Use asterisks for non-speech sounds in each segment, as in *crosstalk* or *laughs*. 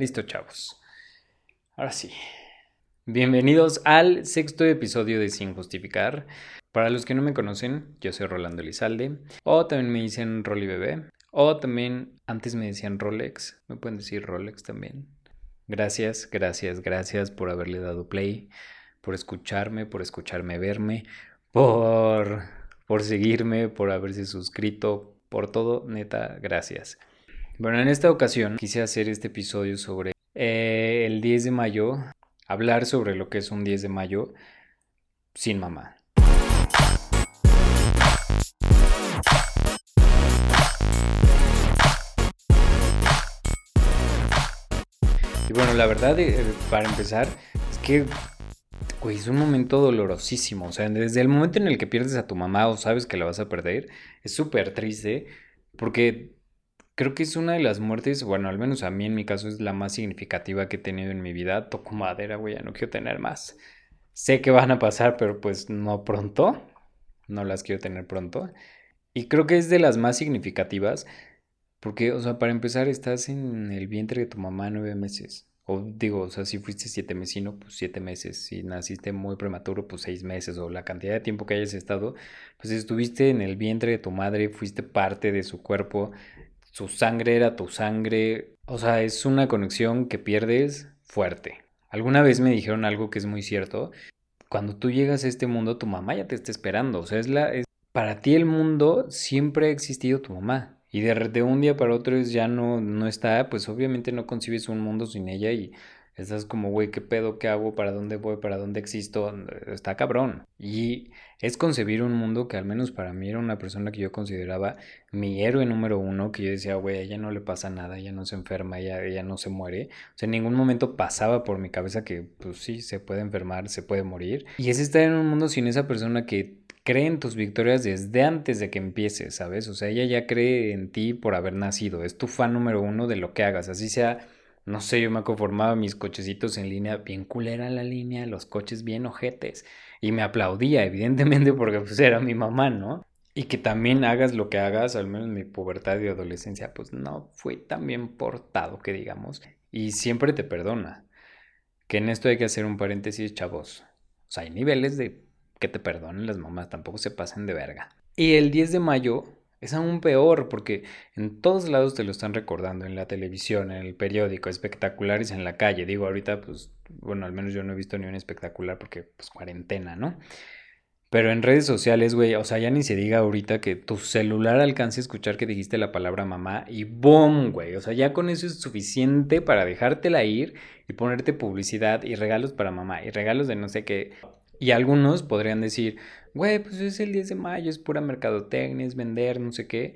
Listo, chavos. Ahora sí. Bienvenidos al sexto episodio de Sin Justificar. Para los que no me conocen, yo soy Rolando Elizalde. O también me dicen Rolly Bebé. O también antes me decían Rolex. Me pueden decir Rolex también. Gracias, gracias, gracias por haberle dado play, por escucharme, por escucharme verme, por, por seguirme, por haberse suscrito, por todo, neta, gracias. Bueno, en esta ocasión quise hacer este episodio sobre eh, el 10 de mayo, hablar sobre lo que es un 10 de mayo sin mamá. Y bueno, la verdad, eh, para empezar, es que, güey, es un momento dolorosísimo. O sea, desde el momento en el que pierdes a tu mamá o sabes que la vas a perder, es súper triste porque Creo que es una de las muertes, bueno, al menos a mí en mi caso es la más significativa que he tenido en mi vida. Toco madera, güey, ya no quiero tener más. Sé que van a pasar, pero pues no pronto. No las quiero tener pronto. Y creo que es de las más significativas. Porque, o sea, para empezar, estás en el vientre de tu mamá nueve meses. O digo, o sea, si fuiste siete mesino, pues siete meses. Si naciste muy prematuro, pues seis meses. O la cantidad de tiempo que hayas estado. Pues estuviste en el vientre de tu madre, fuiste parte de su cuerpo su sangre era tu sangre. O sea, es una conexión que pierdes fuerte. Alguna vez me dijeron algo que es muy cierto. Cuando tú llegas a este mundo, tu mamá ya te está esperando. O sea, es la. para ti el mundo siempre ha existido tu mamá. Y de, de un día para otro ya no, no está, pues obviamente no concibes un mundo sin ella y Estás como, güey, ¿qué pedo? ¿Qué hago? ¿Para dónde voy? ¿Para dónde existo? Está cabrón. Y es concebir un mundo que al menos para mí era una persona que yo consideraba mi héroe número uno, que yo decía, güey, a ella no le pasa nada, ella no se enferma, ella, ella no se muere. O sea, en ningún momento pasaba por mi cabeza que, pues sí, se puede enfermar, se puede morir. Y es estar en un mundo sin esa persona que cree en tus victorias desde antes de que empieces, ¿sabes? O sea, ella ya cree en ti por haber nacido, es tu fan número uno de lo que hagas, así sea no sé, yo me conformaba mis cochecitos en línea, bien culera la línea, los coches bien ojetes. Y me aplaudía, evidentemente, *laughs* porque pues era mi mamá, ¿no? Y que también hagas lo que hagas, al menos en mi pubertad y adolescencia, pues no fui tan bien portado que digamos. Y siempre te perdona. Que en esto hay que hacer un paréntesis, chavos. O sea, hay niveles de que te perdonen las mamás, tampoco se pasen de verga. Y el 10 de mayo es aún peor porque en todos lados te lo están recordando, en la televisión, en el periódico, espectaculares en la calle. Digo, ahorita, pues, bueno, al menos yo no he visto ni un espectacular porque, pues, cuarentena, ¿no? Pero en redes sociales, güey, o sea, ya ni se diga ahorita que tu celular alcance a escuchar que dijiste la palabra mamá y ¡boom, güey! O sea, ya con eso es suficiente para dejártela ir y ponerte publicidad y regalos para mamá y regalos de no sé qué. Y algunos podrían decir, güey, pues es el 10 de mayo, es pura mercadotecnia, es vender, no sé qué.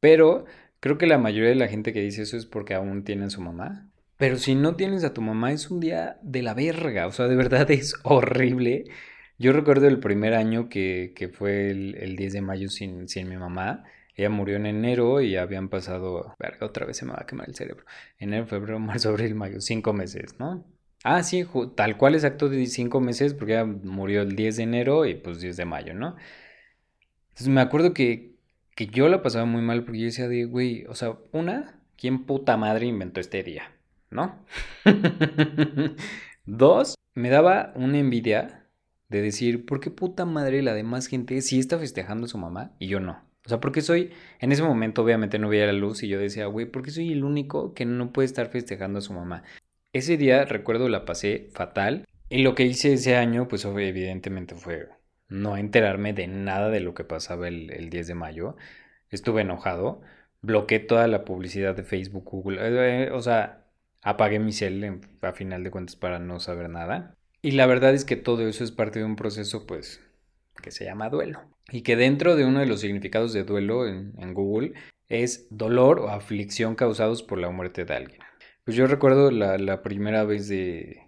Pero creo que la mayoría de la gente que dice eso es porque aún tienen su mamá. Pero si no tienes a tu mamá es un día de la verga, o sea, de verdad *laughs* es horrible. Yo recuerdo el primer año que, que fue el, el, 10 de mayo sin, sin mi mamá. Ella murió en enero y habían pasado, verga, otra vez se me va a quemar el cerebro. Enero, febrero, *laughs* marzo, abril, mayo, cinco meses, ¿no? Ah, sí, tal cual exacto de cinco meses, porque ya murió el 10 de enero y pues 10 de mayo, ¿no? Entonces me acuerdo que, que yo la pasaba muy mal porque yo decía de, güey, o sea, una, ¿quién puta madre inventó este día? ¿No? *laughs* Dos, me daba una envidia de decir, ¿por qué puta madre la demás gente sí está festejando a su mamá y yo no? O sea, porque soy, en ese momento obviamente no veía la luz y yo decía, güey, ¿por qué soy el único que no puede estar festejando a su mamá? Ese día recuerdo la pasé fatal y lo que hice ese año pues evidentemente fue no enterarme de nada de lo que pasaba el, 10 de mayo. Estuve enojado, bloqueé toda la publicidad de Facebook, Google, eh, o sea, apagué mi cel a final de cuentas para no saber nada. Y la verdad es que todo eso es parte de un proceso pues que se llama duelo. Y que dentro de uno de los significados de duelo en, en Google es dolor o aflicción causados por la muerte de alguien. Pues yo recuerdo la, primera vez de,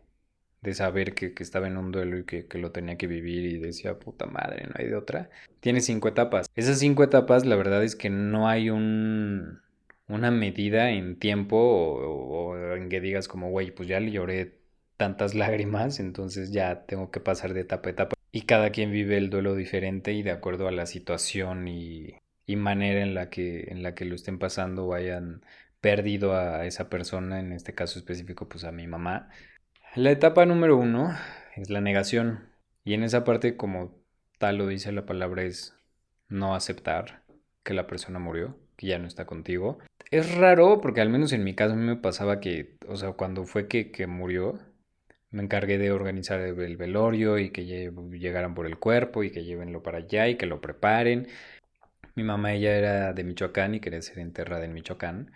saber que, estaba en un duelo y que, lo tenía que vivir y decía, puta madre, no hay de otra. Tiene cinco etapas. Esas cinco etapas, la verdad es que no hay un, una medida en tiempo o, en que digas como, güey, pues ya le lloré tantas *laughs* lágrimas, entonces ya tengo que pasar de etapa a etapa. Y cada quien vive el duelo diferente y de acuerdo a la situación y, y manera en la que, en la que lo estén pasando vayan perdido a esa persona, en este caso específico, pues a mi mamá. La etapa número uno es la negación. Y en esa parte, como tal lo dice la palabra, es no aceptar que la persona murió, que ya no está contigo. Es raro porque al menos en mi caso a mí me pasaba que, o sea, cuando fue que, que murió, me encargué de organizar el velorio y que llegaran por el cuerpo y que llevenlo para allá y que lo preparen. Mi mamá ella era de Michoacán y quería ser enterrada en Michoacán.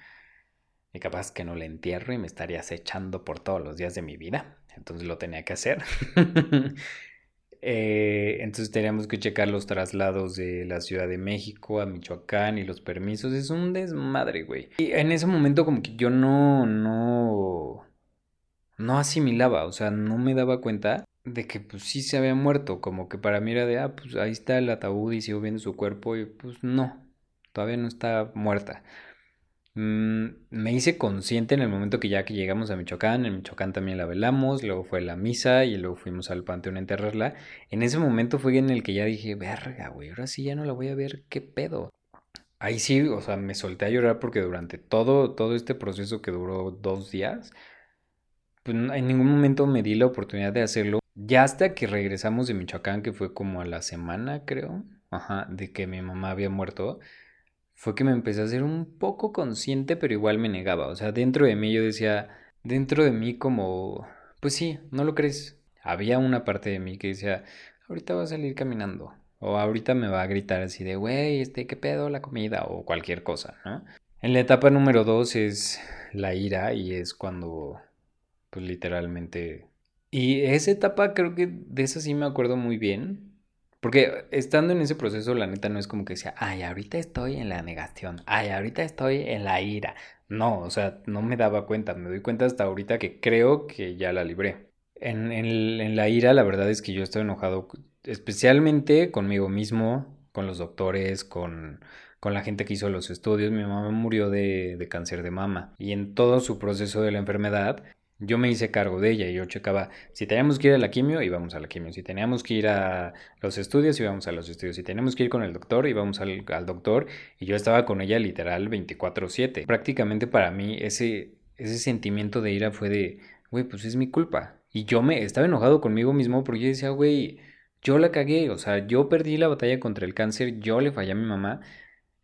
Y capaz que no le entierro y me estaría acechando por todos los días de mi vida. Entonces lo tenía que hacer. *laughs* Eh, entonces teníamos que checar los traslados de la Ciudad de México a Michoacán y los permisos. Es un desmadre, güey. Y en ese momento como que yo no, no, no asimilaba, o sea, no me daba cuenta de que pues sí se había muerto. Como que para mí era de, ah, pues ahí está el ataúd y sigo viendo su cuerpo y pues no, todavía no está muerta. Mm, me hice consciente en el momento que ya que llegamos a Michoacán, en Michoacán también la velamos, luego fue la misa y luego fuimos al panteón a enterrarla. En ese momento fue en el que ya dije, verga, güey, ahora sí ya no la voy a ver, qué pedo. Ahí sí, o sea, me solté a llorar porque durante todo, todo este proceso que duró dos días, pues en ningún momento me di la oportunidad de hacerlo. Ya hasta que regresamos de Michoacán, que fue como a la semana, creo, de que mi mamá había muerto fue que me empecé a ser un poco consciente, pero igual me negaba. O sea, dentro de mí yo decía, dentro de mí como, pues sí, no lo crees. Había una parte de mí que decía, ahorita va a salir caminando. O ahorita me va a gritar así de, güey, este, ¿qué pedo la comida? O cualquier cosa, ¿no? En la etapa número dos es la ira y es cuando, pues literalmente... Y esa etapa creo que de esa sí me acuerdo muy bien, porque estando en ese proceso, la neta no es como que sea, ay, ahorita estoy en la negación, ay, ahorita estoy en la ira. No, o sea, no me daba cuenta, me doy cuenta hasta ahorita que creo que ya la libré. En, en la ira, la verdad es que yo estoy enojado especialmente conmigo mismo, con los doctores, con, con la gente que hizo los estudios. Mi mamá murió de, de, cáncer de mama y en todo su proceso de la enfermedad yo me hice cargo de ella y yo checaba si teníamos que ir a la quimio, íbamos a la quimio, si teníamos que ir a los estudios, íbamos a los estudios, si teníamos que ir con el doctor, íbamos al, al doctor y yo estaba con ella literal 24/7. Prácticamente para mí ese, ese sentimiento de ira fue de, güey, pues es mi culpa. Y yo me estaba enojado conmigo mismo porque yo decía, güey, yo la cagué, o sea, yo perdí la batalla contra el cáncer, yo le fallé a mi mamá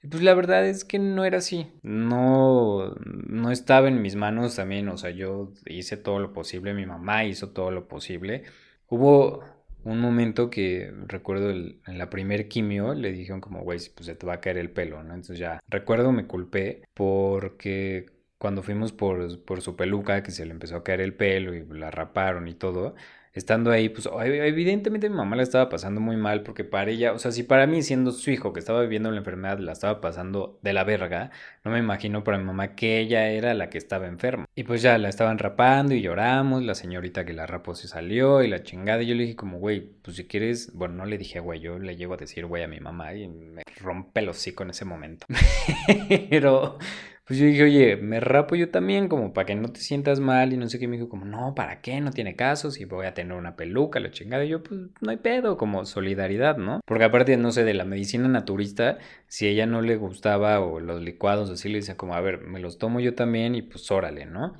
pues la verdad es que no era así. No, no estaba en mis manos también. O sea, yo hice todo lo posible. Mi mamá hizo todo lo posible. Hubo un momento que recuerdo en la primer quimio le dijeron como, güey, pues se te va a caer el pelo, ¿no? Entonces ya recuerdo me culpé porque cuando fuimos por, por su peluca, que se le empezó a caer el pelo y la raparon y todo, estando ahí, pues evidentemente mi mamá la estaba pasando muy mal porque para ella, o sea, si para mí siendo su hijo que estaba viviendo la enfermedad la estaba pasando de la verga, no me imagino para mi mamá que ella era la que estaba enferma. Y pues ya la estaban rapando y lloramos, la señorita que la rapó se salió y la chingada y yo le dije como, güey, pues si quieres, bueno, no le dije güey, yo le llego a decir güey a mi mamá y me rompe el hocico en ese momento. *laughs* Pero pues yo dije, oye, me rapo yo también, como para que no te sientas mal. Y no sé qué, me dijo, como, no, ¿para qué? No tiene caso, si voy a tener una peluca, la chingada. Y yo, pues no hay pedo, como solidaridad, ¿no? Porque aparte, no sé, de la medicina naturista, si ella no le gustaba o los licuados, así le decía, como, a ver, me los tomo yo también y pues órale, ¿no?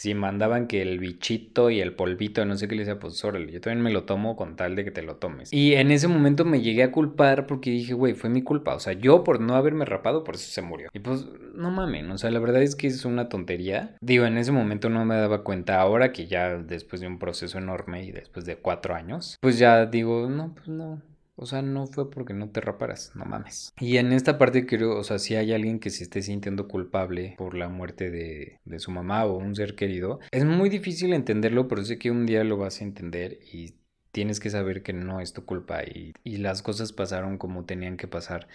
Si mandaban que el bichito y el polvito, no sé qué le decía, pues órale, yo también me lo tomo con tal de que te lo tomes. Y en ese momento me llegué a culpar porque dije, güey, fue mi culpa. O sea, yo por no haberme rapado, por eso se murió. Y pues, no mamen, o sea, la verdad es que es una tontería. Digo, en ese momento no me daba cuenta. Ahora que ya después de un proceso enorme y después de cuatro años, pues ya digo, no, pues no, o sea, no fue porque no te raparas, no mames. Y en esta parte creo, o sea, si hay alguien que se esté sintiendo culpable por la muerte de, de su mamá o un ser querido, es muy difícil entenderlo, pero sé que un día lo vas a entender y tienes que saber que no es tu culpa y, y, las cosas pasaron como tenían que pasar.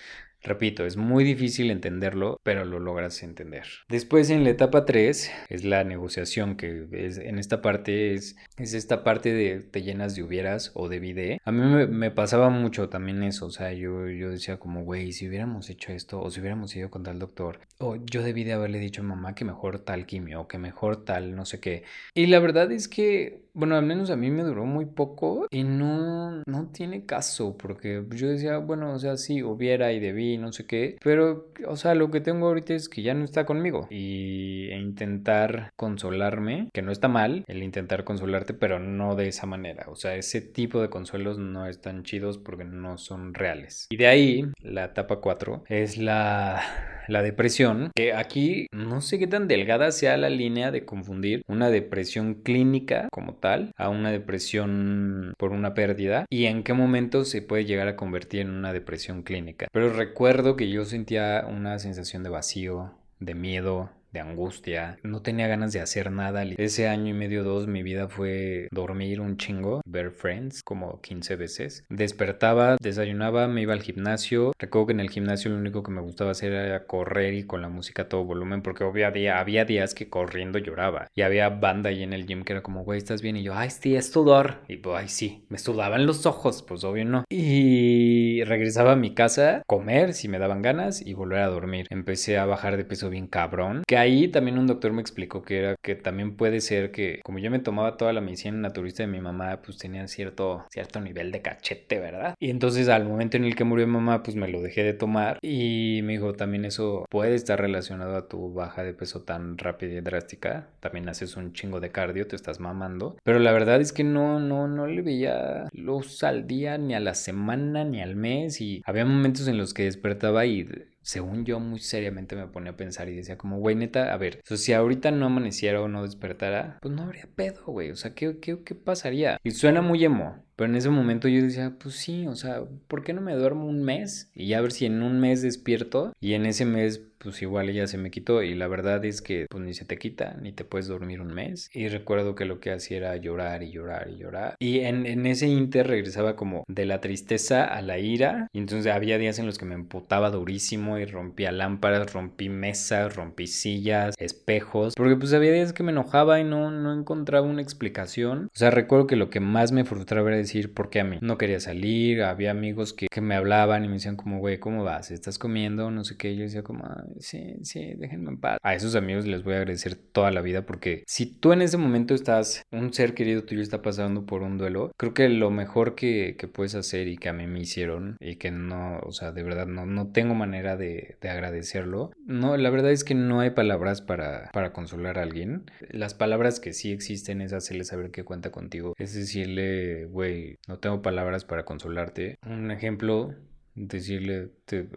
Repito, es muy difícil entenderlo, pero lo logras entender. Después en la etapa 3 es la negociación, que es, en esta parte es, es esta parte de te llenas de hubieras o de vide. A mí me, pasaba mucho también eso, o sea, yo, yo decía como, güey, si hubiéramos hecho esto o si hubiéramos ido con tal doctor, o yo debí de haberle dicho a mamá que mejor tal quimio o que mejor tal no sé qué. Y la verdad es que, bueno, al menos a mí me duró muy poco y no, no tiene caso, porque yo decía, bueno, o sea, sí, hubiera y debí no sé qué. Pero, o sea, lo que tengo ahorita es que ya no está conmigo. Y e intentar consolarme, que no está mal el intentar consolarte, pero no de esa manera. O sea, ese tipo de consuelos no están chidos porque no son reales. Y de ahí, la etapa 4 es la la depresión, que aquí no sé qué tan delgada sea la línea de confundir una depresión clínica como tal a una depresión por una pérdida y en qué momento se puede llegar a convertir en una depresión clínica. Pero recuerdo que yo sentía una sensación de vacío, de miedo, de angustia, no tenía ganas de hacer nada. Ese año y medio, dos, mi vida fue dormir un chingo, ver Friends como 15 veces. Despertaba, desayunaba, me iba al gimnasio. Recuerdo que en el gimnasio lo único que me gustaba hacer era correr y con la música a todo volumen, porque había, había días que corriendo lloraba. Y había banda ahí en el gym que era como, güey, ¿estás bien? Y yo, ay, sí, es sudor. Y pues, ay, sí, me sudaban los ojos, pues obvio no. Y regresaba a mi casa, comer si me daban ganas y volver a dormir. Empecé a bajar de peso bien cabrón. Que ahí también un doctor me explicó que era que también puede ser que como yo me tomaba toda la medicina naturista de mi mamá, pues tenía cierto, cierto nivel de cachete, ¿verdad? Y entonces al momento en el que murió mi mamá, pues me lo dejé de tomar y me dijo también eso puede estar relacionado a tu baja de peso tan rápida y drástica. También haces un chingo de cardio, te estás mamando. Pero la verdad es que no, no, no le veía luz al día, ni a la semana, ni al mes. Y había momentos en los que despertaba y según yo, muy seriamente me ponía a pensar y decía como, güey, neta, a ver, si ahorita no amaneciera o no despertara, pues no habría pedo, güey. O sea, ¿qué, qué, qué pasaría? Y suena muy emo, pero en ese momento yo decía, pues sí, o sea, ¿por qué no me duermo un mes? Y ya a ver si en un mes despierto y en ese mes pues igual ella se me quitó y la verdad es que pues ni se te quita, ni te puedes dormir un mes. Y recuerdo que lo que hacía era llorar y llorar y llorar. Y en, en ese inter regresaba como de la tristeza a la ira. Y entonces había días en los que me emputaba durísimo y rompía lámparas, rompí mesas, rompí sillas, espejos. Porque pues había días que me enojaba y no, no encontraba una explicación. O sea, recuerdo que lo que más me frustraba era decir, ¿por qué a mí? No quería salir, había amigos que, que me hablaban y me decían como, güey, ¿cómo vas? ¿Estás comiendo? No sé qué. Yo decía como, sí, sí, déjenme en paz. A esos amigos les voy a agradecer toda la vida porque si tú en ese momento estás, un ser querido tuyo está pasando por un duelo, creo que lo mejor que, que puedes hacer y que a mí me hicieron y que no, o sea, de verdad no, no tengo manera de, de agradecerlo. No, la verdad es que no hay palabras para, para consolar a alguien. Las palabras que sí existen es hacerle saber que cuenta contigo. Es decirle, güey, no tengo palabras para consolarte. Un ejemplo, decirle,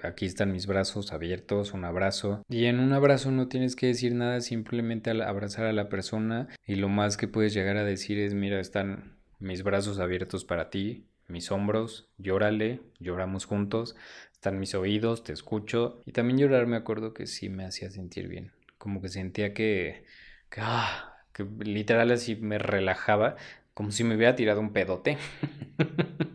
aquí están mis brazos abiertos, un abrazo. Y en un abrazo no tienes que decir nada, simplemente abrazar a la persona y lo más que puedes llegar a decir es, mira, están mis brazos abiertos para ti, mis hombros, llórale, lloramos juntos, están mis oídos, te escucho. Y también llorar me acuerdo que sí me hacía sentir bien, como que sentía que, que, ah, que literal así me relajaba, como si me hubiera tirado un pedote. *laughs*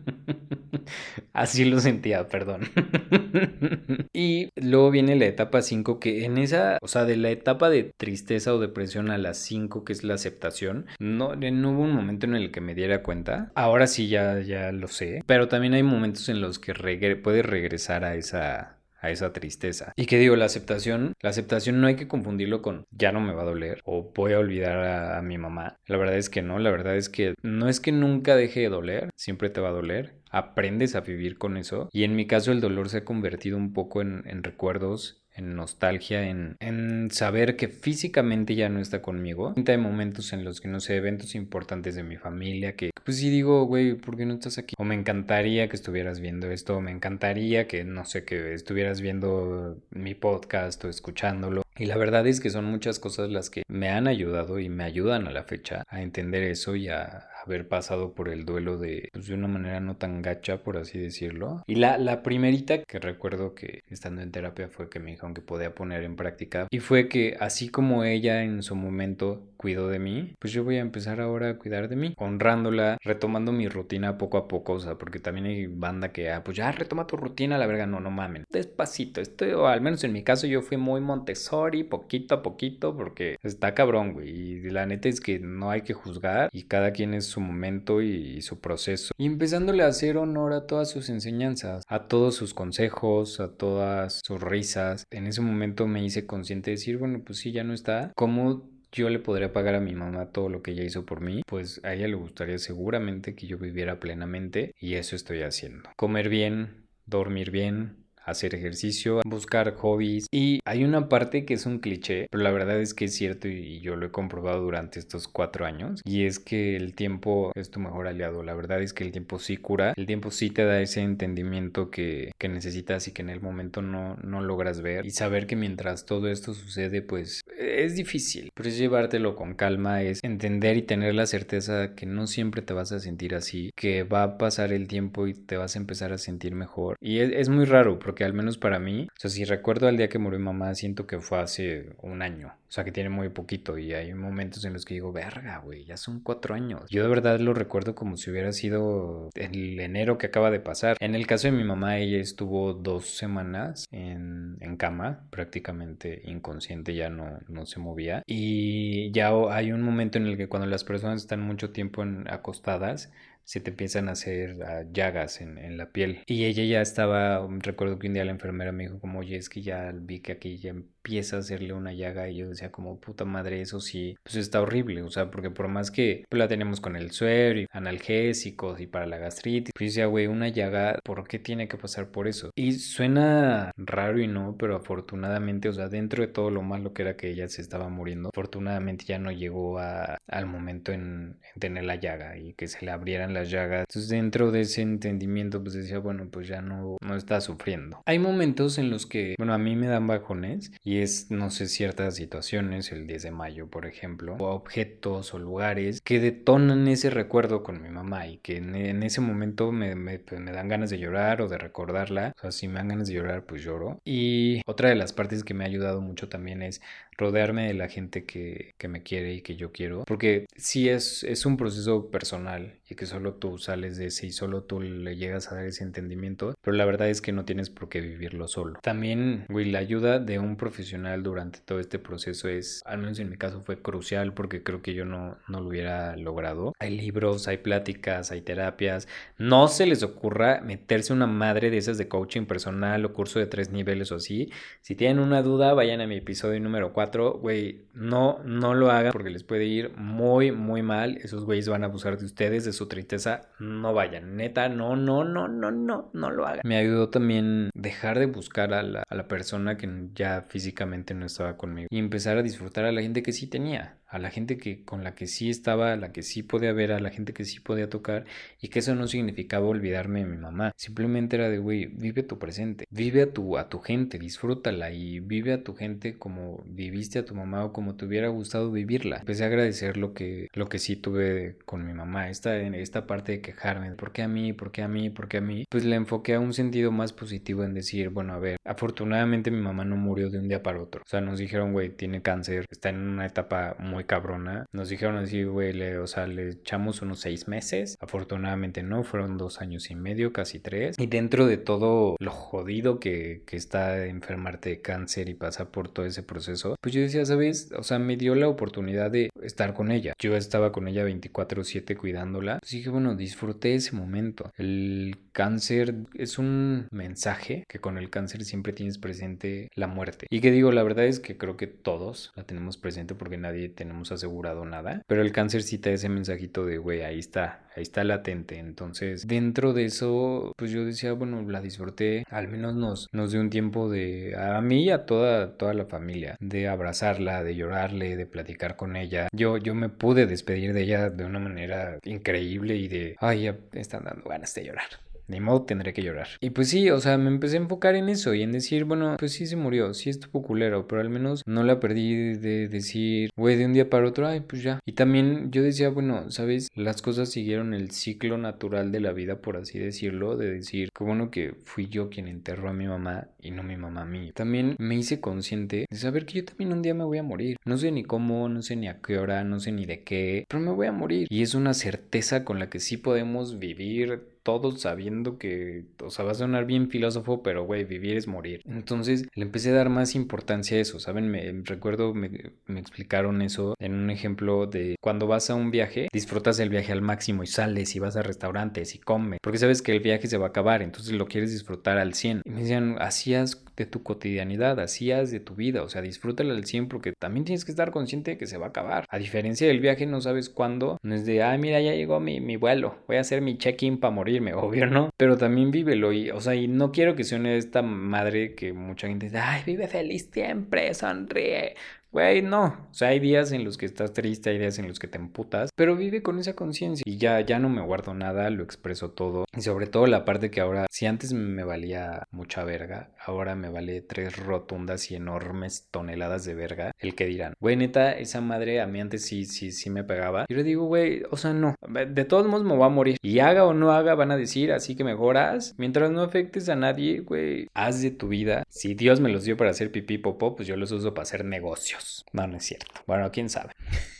Así lo sentía, perdón. *laughs* y luego viene la etapa 5, que en esa, o sea, de la etapa de tristeza o depresión a la 5, que es la aceptación, no, no hubo un momento en el que me diera cuenta. Ahora sí ya, ya lo sé. Pero también hay momentos en los que puedes regresar a esa a esa tristeza. Y que digo, la aceptación, la aceptación no hay que confundirlo con ya no me va a doler o voy a olvidar a, mi mamá. La verdad es que no, la verdad es que no es que nunca deje de doler, siempre te va a doler. Aprendes a vivir con eso. Y en mi caso el dolor se ha convertido un poco en, recuerdos en nostalgia, en, en, saber que físicamente ya no está conmigo. Hay momentos en los que no sé, eventos importantes de mi familia, que pues sí digo, güey, ¿por qué no estás aquí? O me encantaría que estuvieras viendo esto, me encantaría que, no sé, que estuvieras viendo mi podcast o escuchándolo. Y la verdad es que son muchas cosas las que me han ayudado y me ayudan a la fecha a entender eso y a, haber pasado por el duelo de, pues, de una manera no tan gacha, por así decirlo. Y la, la primerita que recuerdo que estando en terapia fue que me dijeron que podía poner en práctica y fue que así como ella en su momento cuidó de mí, pues yo voy a empezar ahora a cuidar de mí, honrándola, retomando mi rutina poco a poco, o sea, porque también hay banda que, ah, pues ya retoma tu rutina, la verga, no, no mamen, despacito, estoy, o al menos en mi caso yo fui muy Montessori, poquito a poquito, porque está cabrón, güey, y la neta es que no hay que juzgar y cada quien es su momento y, su proceso. Y empezándole a hacer honor a todas sus enseñanzas, a todos sus consejos, a todas sus risas. En ese momento me hice consciente de decir, bueno, pues sí, ya no está. ¿Cómo yo le podría pagar a mi mamá todo lo que ella hizo por mí, pues a ella le gustaría seguramente que yo viviera plenamente y eso estoy haciendo. Comer bien, dormir bien, hacer ejercicio, buscar hobbies. Y hay una parte que es un cliché, pero la verdad es que es cierto y yo lo he comprobado durante estos cuatro años. Y es que el tiempo es tu mejor aliado. La verdad es que el tiempo sí cura, el tiempo sí te da ese entendimiento que, que necesitas y que en el momento no, no logras ver. Y saber que mientras todo esto sucede, pues es difícil. Pero es llevártelo con calma, es entender y tener la certeza que no siempre te vas a sentir así, que va a pasar el tiempo y te vas a empezar a sentir mejor. Y es, es muy raro, porque al menos para mí, o sea, si recuerdo al día que murió mi mamá, siento que fue hace un año. O sea, que tiene muy poquito y hay momentos en los que digo, verga, güey, ya son cuatro años. Yo de verdad lo recuerdo como si hubiera sido el enero que acaba de pasar. En el caso de mi mamá, ella estuvo dos semanas en, en cama, prácticamente inconsciente, ya no, no se movía. Y ya hay un momento en el que cuando las personas están mucho tiempo en, acostadas, se te empiezan a hacer ah, llagas en, en, la piel. Y ella ya estaba, recuerdo que un día la enfermera me dijo como, oye, es que ya vi que aquí ya empieza a hacerle una llaga y yo decía como, puta madre, eso sí, pues está horrible, o sea, porque por más que pues, la tenemos con el suero y analgésicos y para la gastritis, pues decía, güey, una llaga, ¿por qué tiene que pasar por eso? Y suena raro y no, pero afortunadamente, o sea, dentro de todo lo malo que era que ella se estaba muriendo, afortunadamente ya no llegó a, al momento en, en tener la llaga y que se le abrieran las llagas. Entonces dentro de ese entendimiento pues decía, bueno, pues ya no, no está sufriendo. Hay momentos en los que, bueno, a mí me dan bajones y es, no sé, ciertas situaciones, el 10 de mayo, por ejemplo, o objetos o lugares que detonan ese recuerdo con mi mamá y que en, ese momento me, me, pues, me, dan ganas de llorar o de recordarla. O si me dan ganas de llorar, pues lloro. Y otra de las partes que me ha ayudado mucho también es rodearme de la gente que, que me quiere y que yo quiero. Porque sí es, es un proceso personal y que solo tú sales de ese y solo tú le llegas a dar ese entendimiento. Pero la verdad es que no tienes por qué vivirlo solo. También, güey, la ayuda de un profesional durante todo este proceso es, al menos en mi caso, fue crucial porque creo que yo no, no lo hubiera logrado. Hay libros, hay pláticas, hay terapias. No se les ocurra meterse una madre de esas de coaching personal o curso de tres niveles o así. Si tienen una duda, vayan a mi episodio número 4 güey, no, no lo hagan porque les puede ir muy, muy mal. Esos güeyes van a abusar de ustedes, de su tristeza. No vayan, neta, no, no, no, no, no, no lo hagan. Me ayudó también dejar de buscar a la, a la persona que ya físicamente no estaba conmigo. Y empezar a disfrutar a la gente que sí tenía a la gente que con la que sí estaba, a la que sí podía ver, a la gente que sí podía tocar y que eso no significaba olvidarme de mi mamá. Simplemente era de, güey, vive tu presente, vive a tu a tu gente, disfrútala y vive a tu gente como viviste a tu mamá o como te hubiera gustado vivirla. Empecé a agradecer lo que lo que sí tuve con mi mamá, esta esta parte de quejarme, ¿por qué a mí? ¿Por qué a mí? ¿Por qué a mí? Pues le enfoqué a un sentido más positivo en decir, bueno, a ver, afortunadamente mi mamá no murió de un día para otro. O sea, nos dijeron, güey, tiene cáncer, está en una etapa muy cabrona. Nos dijeron así, güey, o sea, le echamos unos seis meses. Afortunadamente no, fueron dos años y medio, casi tres. Y dentro de todo lo jodido que, que está enfermarte de cáncer y pasar por todo ese proceso, pues yo decía, ¿sabes? O sea, me dio la oportunidad de estar con ella. Yo estaba con ella 24/7 cuidándola. Pues dije, bueno, disfruté ese momento. El cáncer es un mensaje que con el cáncer siempre tienes presente la muerte. Y que digo, la verdad es que creo que todos la tenemos presente porque nadie tenemos hemos asegurado nada. Pero el cáncer cita ese mensajito de, güey, ahí está, ahí está latente. Entonces, dentro de eso, pues yo decía, bueno, la disfruté. Al menos nos, nos dio un tiempo de, a mí y a toda, toda la familia, de abrazarla, de llorarle, de platicar con ella. Yo, yo me pude despedir de ella de una manera increíble y de, ay, ya están dando ganas de llorar ni modo tendré que llorar. Y pues sí, o sea, me empecé a enfocar en eso y en decir, bueno, pues sí se murió, sí estuvo culero, pero al menos no la perdí de decir, güey, de un día para otro, ay, pues ya. Y también yo decía, bueno, ¿sabes? Las cosas siguieron el ciclo natural de la vida, por así decirlo, de decir, qué bueno que fui yo quien enterró a mi mamá y no mi mamá a mí. También me hice consciente de saber que yo también un día me voy a morir. No sé ni cómo, no sé ni a qué hora, no sé ni de qué, pero me voy a morir. Y es una certeza con la que sí podemos vivir todos sabiendo que, o sea, va a sonar bien filósofo, pero güey, vivir es morir. Entonces le empecé a dar más importancia a eso, ¿saben? Me recuerdo, me, explicaron eso en un ejemplo de cuando vas a un viaje, disfrutas el viaje al máximo y sales y vas a restaurantes y comes, porque sabes que el viaje se va a acabar, entonces lo quieres disfrutar al 100. Y me decían, hacías de tu cotidianidad, hacías de tu vida, o sea, disfrútala al 100 porque también tienes que estar consciente de que se va a acabar. A diferencia del viaje, no sabes cuándo, no es de, ah, mira, ya llegó mi, mi vuelo, voy a hacer mi check-in para morir morirme, obvio, ¿no? Pero también vívelo y, o sea, y no quiero que suene esta madre que mucha gente dice, ay, vive feliz siempre, sonríe. Güey, no. O sea, hay días en los que estás triste, hay días en los que te emputas, pero vive con esa conciencia. Y ya, ya no me guardo nada, lo expreso todo. Y sobre todo la parte que ahora, si antes me valía mucha verga, ahora me vale tres rotundas y enormes toneladas de verga. El que dirán, güey, neta, esa madre a mí antes sí, sí, sí me pegaba. Y le digo, güey, o sea, no. De todos modos me voy a morir. Y haga o no haga, van a decir, así que mejoras. Mientras no afectes a nadie, güey, haz de tu vida. Si Dios me los dio para hacer pipí popó, pues yo los uso para hacer negocios. No, no es cierto. Bueno, quién sabe.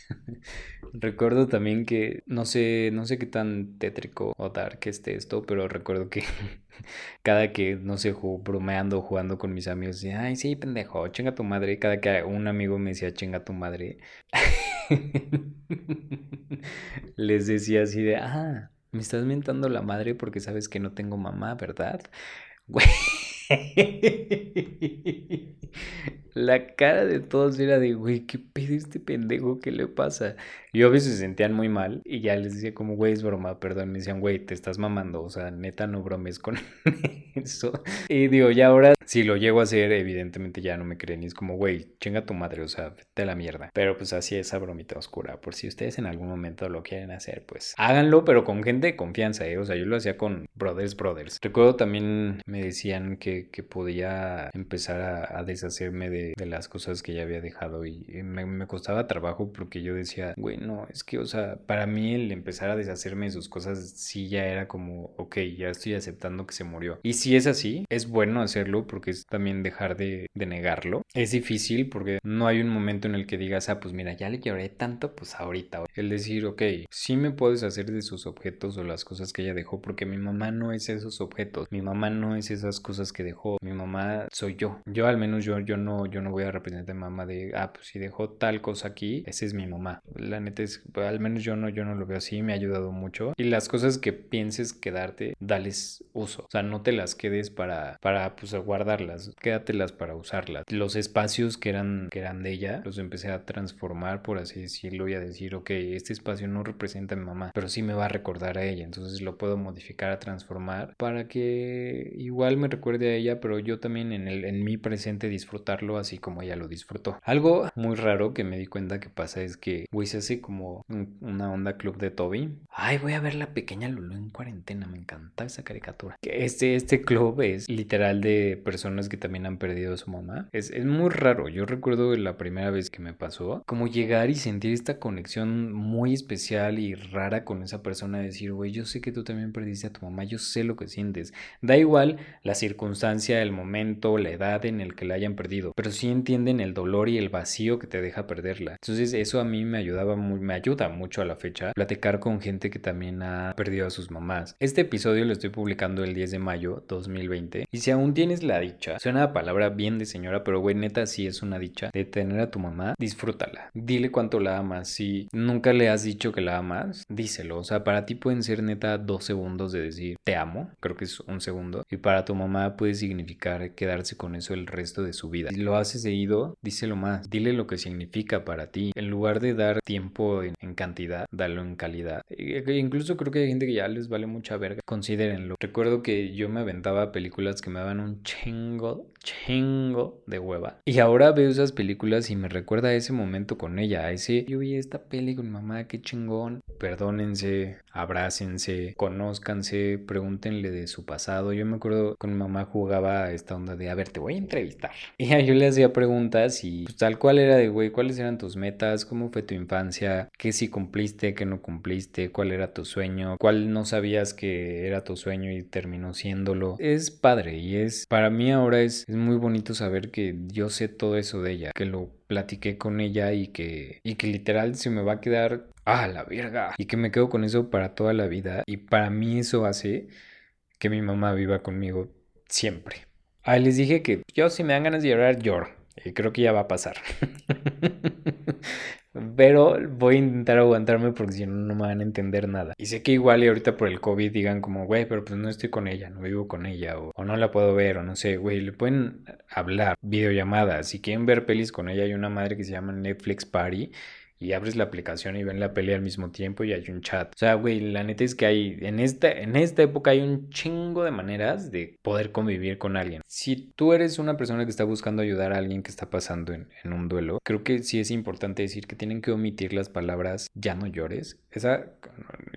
*laughs* recuerdo también que no sé, no sé qué tan tétrico o dark esté esto, pero recuerdo que *laughs* cada que, no sé, bromeando, jugando con mis amigos, decía, ay, sí, pendejo, chinga tu madre. Cada que un amigo me decía, chinga tu madre, *laughs* les decía así de, ah, me estás mentando la madre porque sabes que no tengo mamá, ¿verdad? Güey. La cara de todos era de, güey, ¿qué pedo este pendejo? ¿Qué le pasa? Y a veces se sentían muy mal y ya les decía como, güey, es broma, perdón. Me decían, güey, te estás mamando, o sea, neta no bromes con *laughs* eso. Y digo, ya ahora, si lo llego a hacer, evidentemente ya no me creen. Y es como, güey, chinga tu madre, o sea, te la mierda. Pero pues así esa bromita oscura. Por si ustedes en algún momento lo quieren hacer, pues háganlo, pero con gente de confianza, ¿eh? O sea, yo lo hacía con brothers, brothers. Recuerdo también me decían que, que podía empezar a, a deshacerme de, de, las cosas que ya había dejado y me, costaba trabajo porque yo decía, güey, no, es que, o sea, para mí el empezar a deshacerme de sus cosas sí ya era como, ok, ya estoy aceptando que se murió. Y si es así, es bueno hacerlo porque es también dejar de, de negarlo. Es difícil porque no hay un momento en el que digas, ah, pues mira, ya le lloré tanto, pues ahorita. El decir, ok, sí me puedes hacer de sus objetos o las cosas que ella dejó porque mi mamá no es esos objetos, mi mamá no es esas cosas que dejó, mi mamá soy yo. Yo al menos yo, yo no, yo no voy a representar a mamá de, ah, pues si dejó tal cosa aquí, esa es mi mamá. La neta es, al menos yo no, yo no lo veo así, me ha ayudado mucho. Y las cosas que pienses quedarte, dales uso. O sea, no te las quedes para, para pues guardarlas, quédatelas para usarlas. Los espacios que eran, que eran de ella, los empecé a transformar, por así decirlo, y a decir, ok, este espacio no representa a mi mamá, pero sí me va a recordar a ella. Entonces lo puedo modificar, a transformar para que igual me recuerde a ella, pero yo también en, el, en mi presente disfrutarlo así como ella lo disfrutó. Algo muy raro que me di cuenta que pasa es que, güey, se hace como una onda club de Toby. Ay, voy a ver la pequeña Lulu en cuarentena, me encanta esa caricatura. Este, este club es literal de personas que también han perdido a su mamá. Es, es muy raro, yo recuerdo la primera vez que me pasó, como llegar y sentir esta conexión muy especial y rara con esa persona, decir, güey, yo sé que tú también perdiste a tu mamá, yo sé lo que sientes. Da igual la circunstancia, el momento, la edad en el que la hayan perdido, pero sí entienden el dolor y el vacío que te deja perderla. Entonces eso a mí me ayudaba muy, me ayuda mucho a la fecha platicar con gente que también ha perdido a sus mamás. Este episodio lo estoy publicando el 10 de mayo 2020 y si aún tienes la dicha, suena la palabra bien de señora, pero güey, neta sí es una dicha de tener a tu mamá, disfrútala. Dile cuánto la amas. Si nunca le has dicho que la amas, díselo. O sea, para ti pueden ser neta dos segundos de decir te amo, creo que es un segundo, y para tu mamá puede significar quedarse con eso el resto de su vida. Haces seguido, díselo más. Dile lo que significa para ti. En lugar de dar tiempo en, cantidad, dalo en calidad. E, e incluso creo que hay gente que ya les vale mucha verga. Considérenlo. Recuerdo que yo me aventaba películas que me daban un chingo, chingo de hueva. Y ahora veo esas películas y me recuerda a ese momento con ella. A ese, yo vi esta peli con mamá, qué chingón. Perdónense, abrácense, conózcanse, pregúntenle de su pasado. Yo me acuerdo con mi mamá jugaba esta onda de, a ver, te voy a entrevistar. *laughs* Y yo le hacía preguntas y pues, tal cual era de, güey, ¿cuáles eran tus metas? ¿Cómo fue tu infancia? ¿Qué sí cumpliste? ¿Qué no cumpliste? ¿Cuál era tu sueño? ¿Cuál no sabías que era tu sueño y terminó siéndolo? Es padre y es, para mí ahora es, es muy bonito saber que yo sé todo eso de ella, que lo platiqué con ella y que, y que literal se me va a quedar, ah, la verga, y que me quedo con eso para toda la vida y para mí eso hace que mi mamá viva conmigo siempre. Ah, les dije que yo si me dan ganas de llorar, lloro. Y creo que ya va a pasar. *laughs* Pero voy a intentar aguantarme porque si no, no me van a entender nada. Y sé que igual y ahorita por el COVID digan como, güey, pero pues no estoy con ella, no vivo con ella, o, o no la puedo ver, o no sé, güey, le pueden hablar, videollamadas. Si quieren ver pelis con ella, hay una madre que se llama Netflix Party y abres la aplicación y ven la pelea al mismo tiempo y hay un chat. O sea, güey, la neta es que hay, en esta, en esta época hay un chingo de maneras de poder convivir con alguien. Si tú eres una persona que está buscando ayudar a alguien que está pasando en, en un duelo, creo que sí es importante decir que tienen que omitir las palabras ya no llores. Esa,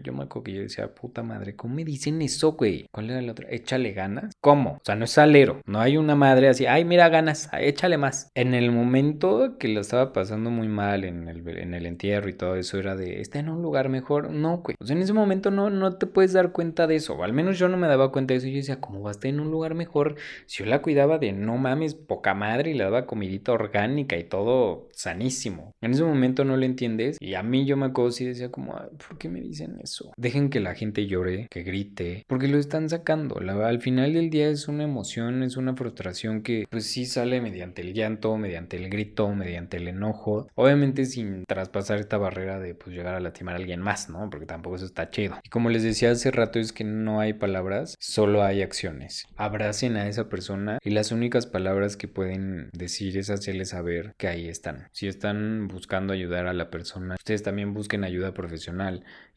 yo me acuerdo que yo decía, puta madre, ¿cómo me dicen eso, güey? ¿Cuál era la otra? Échale ganas. ¿Cómo? O sea, no es salero. No hay una madre así, ay, mira ganas, échale más. En el momento que lo estaba pasando muy mal en el, en el entierro y todo eso, era de, está en un lugar mejor. No, güey. O sea, en ese momento no, no te puedes dar cuenta de eso. O al menos yo no me daba cuenta de eso. Yo decía, ¿cómo va a estar en un lugar mejor? Si yo la cuidaba de, no mames, poca madre y le daba comidita orgánica y todo sanísimo. En ese momento no lo entiendes. Y a mí yo me acuerdo y decía como, ¿por qué me dicen eso? Dejen que la gente llore, que grite, porque lo están sacando. al final del día es una emoción, es una frustración que pues sí sale mediante el llanto, mediante el grito, mediante el enojo. Obviamente sin traspasar esta barrera de pues llegar a lastimar a alguien más, ¿no? Porque tampoco eso está chido. Y como les decía hace rato es que no hay palabras, solo hay acciones. Abracen a esa persona y las únicas palabras que pueden decir es hacerles saber que ahí están. Si están buscando ayudar a la persona, ustedes también busquen ayuda profesional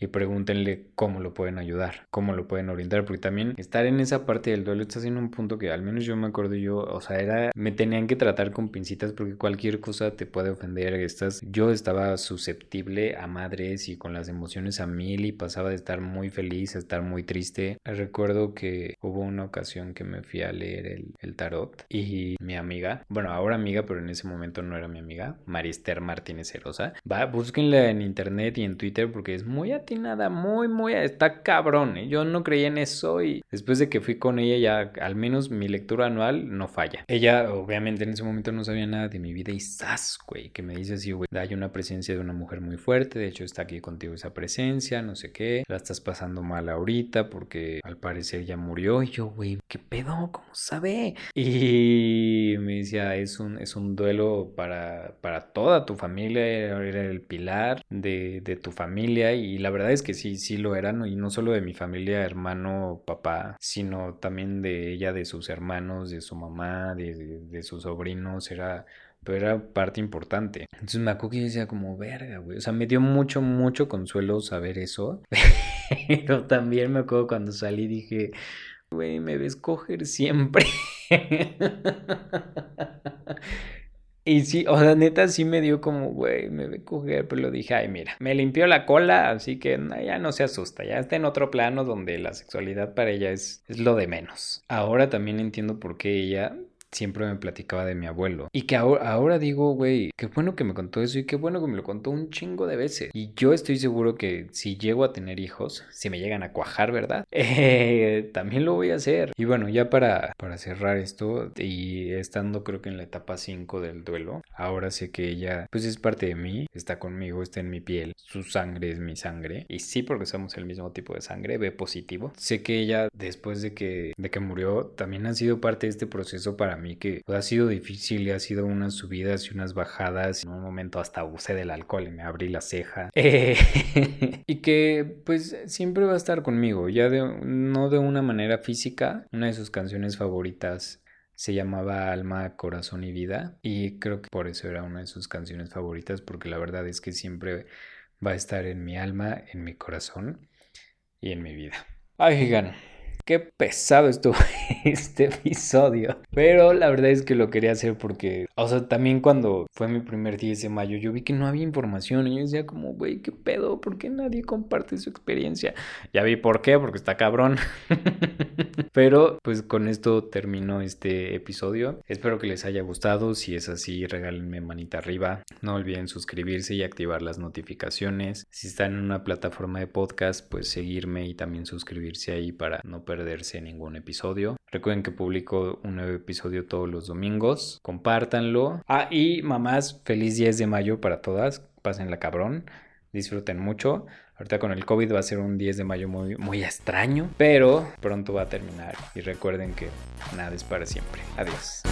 y pregúntenle cómo lo pueden ayudar, cómo lo pueden orientar, porque también estar en esa parte del duelo está en un punto que al menos yo me acuerdo yo, o sea, era, me tenían que tratar con pincitas porque cualquier cosa te puede ofender, estás, yo estaba susceptible a madres y con las emociones a mil y pasaba de estar muy feliz a estar muy triste. Recuerdo que hubo una ocasión que me fui a leer el, el tarot y mi amiga, bueno, ahora amiga, pero en ese momento no era mi amiga, Marister Martínez Herosa, va, búsquenla en internet y en Twitter porque es muy atinada, muy, muy, está cabrón. ¿eh? Yo no creía en eso y después de que fui con ella ya al menos mi lectura anual no falla. Ella obviamente en ese momento no sabía nada de mi vida y sas, güey, que me dice así, güey, hay una presencia de una mujer muy fuerte, de hecho está aquí contigo esa presencia, no sé qué, la estás pasando mal ahorita porque al parecer ya murió y yo, güey, ¿qué pedo? ¿Cómo sabe? Y me decía, es un, es un duelo para, para toda tu familia, era el pilar de, de tu familia y la verdad es que sí, sí lo eran y no solo de mi familia, hermano, papá, sino también de ella, de sus hermanos, de su mamá, de, sus sobrinos, era pero era parte importante. Entonces me acuerdo que yo decía como, verga, güey. O sea, me dio mucho, mucho consuelo saber eso. *laughs* Pero también me acuerdo cuando salí dije, güey, me ves coger siempre. *laughs* Y sí, o sea, neta sí me dio como, güey, me ve coger, pero lo dije, ay, mira, me limpió la cola, así que ya no se asusta, ya está en otro plano donde la sexualidad para ella es, es lo de menos. Ahora también entiendo por qué ella siempre me platicaba de mi abuelo. Y que ahora, ahora digo, güey, qué bueno que me contó eso y qué bueno que me lo contó un chingo de veces. Y yo estoy seguro que si llego a tener hijos, si me llegan a cuajar, ¿verdad? *laughs* Eh, también lo voy a hacer. Y bueno, ya para, para cerrar esto y estando creo que en la etapa 5 del duelo, ahora sé que ella pues es parte de mí, está conmigo, está en mi piel, su sangre es mi sangre. Y sí, porque somos el mismo tipo de sangre, ve positivo. Sé que ella después de que, de que murió, también ha sido parte de este proceso para mí que ha sido difícil y ha sido unas subidas y unas bajadas. En un momento hasta abusé del alcohol y me abrí la ceja. *laughs* Eh, *laughs* y que pues siempre va a estar conmigo, ya no de una manera física. Una de sus canciones favoritas se llamaba Alma, Corazón y Vida y creo que por eso era una de sus canciones favoritas porque la verdad es que siempre va a estar en mi alma, en mi corazón y en mi vida. Ay, Gigan, Qué pesado estuvo *laughs* este episodio. Pero la verdad es que lo quería hacer porque, o sea, también cuando fue mi primer 10 de mayo, yo vi que no había información. Y yo decía como, güey, ¿qué pedo? ¿Por qué nadie comparte su experiencia? Ya vi por qué, porque está cabrón. *laughs* Pero pues con esto termino este episodio. Espero que les haya gustado. Si es así, regálenme manita arriba. No olviden suscribirse y activar las notificaciones. Si están en una plataforma de podcast, pues seguirme y también suscribirse ahí para no perderse ningún episodio. Recuerden que publico un nuevo episodio todos los domingos. Compártanlo. Ah, y mamás, feliz 10 de mayo para todas. Pásenla cabrón. Disfruten mucho. Ahorita con el COVID va a ser un 10 de mayo muy, muy extraño, pero pronto va a terminar. Y recuerden que nada es para siempre. Adiós.